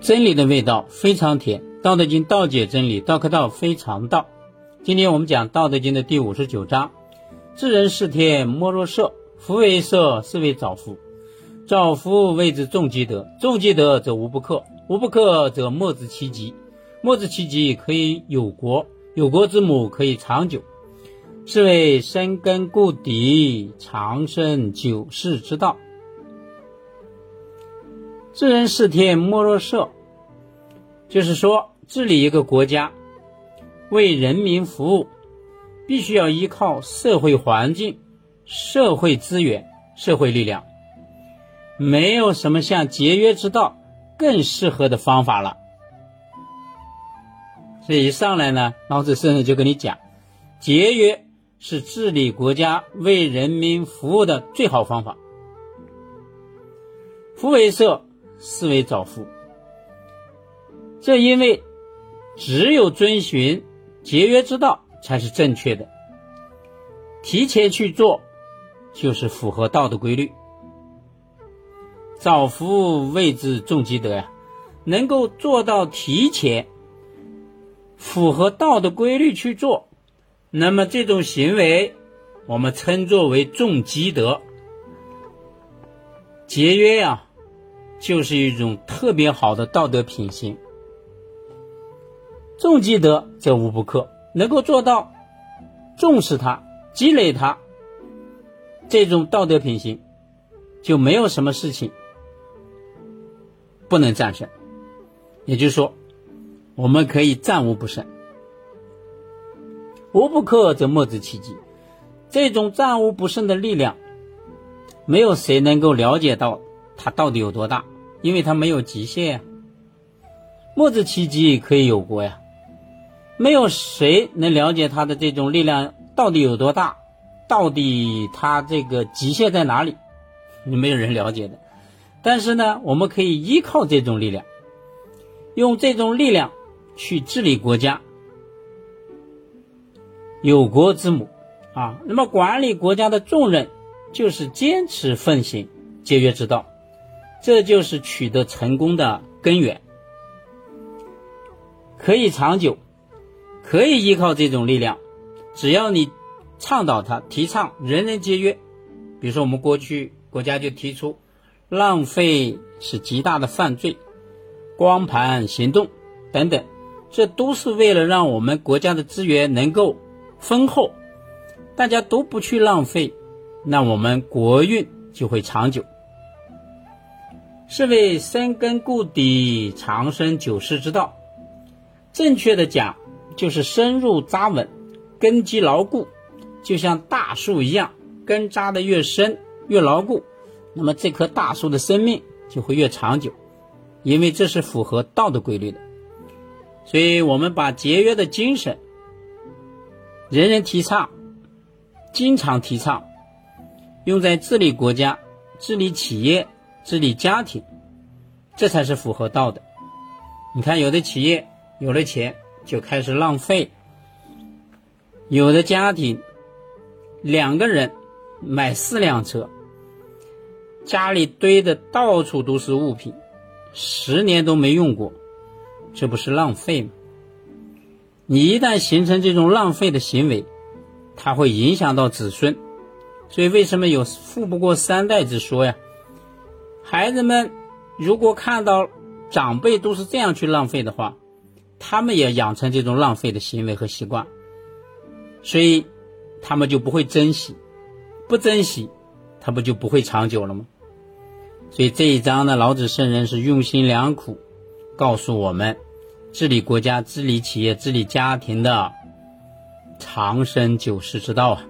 真理的味道非常甜，《道德经》道解真理，道可道非常道。今天我们讲《道德经》的第五十九章：知人是天，莫若色。夫为色，是为早福。早福谓之重积德，重积德则无不克，无不克则莫之其极。莫之其极，可以有国，有国之母可以长久。是谓深根固底，长生久视之道。治人是天，莫若色。就是说，治理一个国家，为人民服务，必须要依靠社会环境、社会资源、社会力量。没有什么像节约之道更适合的方法了。所以一上来呢，老子圣人就跟你讲，节约是治理国家、为人民服务的最好方法。夫为色。是为早夫，这因为只有遵循节约之道才是正确的，提前去做就是符合道的规律。早福谓之重积德呀，能够做到提前符合道的规律去做，那么这种行为我们称作为重积德。节约呀。就是一种特别好的道德品行，重积德则无不克，能够做到重视它、积累它，这种道德品行就没有什么事情不能战胜。也就是说，我们可以战无不胜。无不克则莫之其极，这种战无不胜的力量，没有谁能够了解到它到底有多大。因为它没有极限呀，莫之其极可以有过呀，没有谁能了解它的这种力量到底有多大，到底它这个极限在哪里，没有人了解的。但是呢，我们可以依靠这种力量，用这种力量去治理国家，有国之母啊。那么管理国家的重任就是坚持奉行节约之道。这就是取得成功的根源，可以长久，可以依靠这种力量。只要你倡导它，提倡人人节约。比如说，我们过去国家就提出，浪费是极大的犯罪，光盘行动等等，这都是为了让我们国家的资源能够丰厚，大家都不去浪费，那我们国运就会长久。是为深根固底、长生久视之道。正确的讲，就是深入扎稳、根基牢固，就像大树一样，根扎的越深、越牢固，那么这棵大树的生命就会越长久，因为这是符合道的规律的。所以，我们把节约的精神，人人提倡，经常提倡，用在治理国家、治理企业。治理家庭，这才是符合道的。你看，有的企业有了钱就开始浪费，有的家庭两个人买四辆车，家里堆的到处都是物品，十年都没用过，这不是浪费吗？你一旦形成这种浪费的行为，它会影响到子孙，所以为什么有“富不过三代”之说呀？孩子们如果看到长辈都是这样去浪费的话，他们也养成这种浪费的行为和习惯，所以他们就不会珍惜，不珍惜，他不就不会长久了吗？所以这一章呢，老子圣人是用心良苦，告诉我们治理国家、治理企业、治理家庭的长生久视之道啊。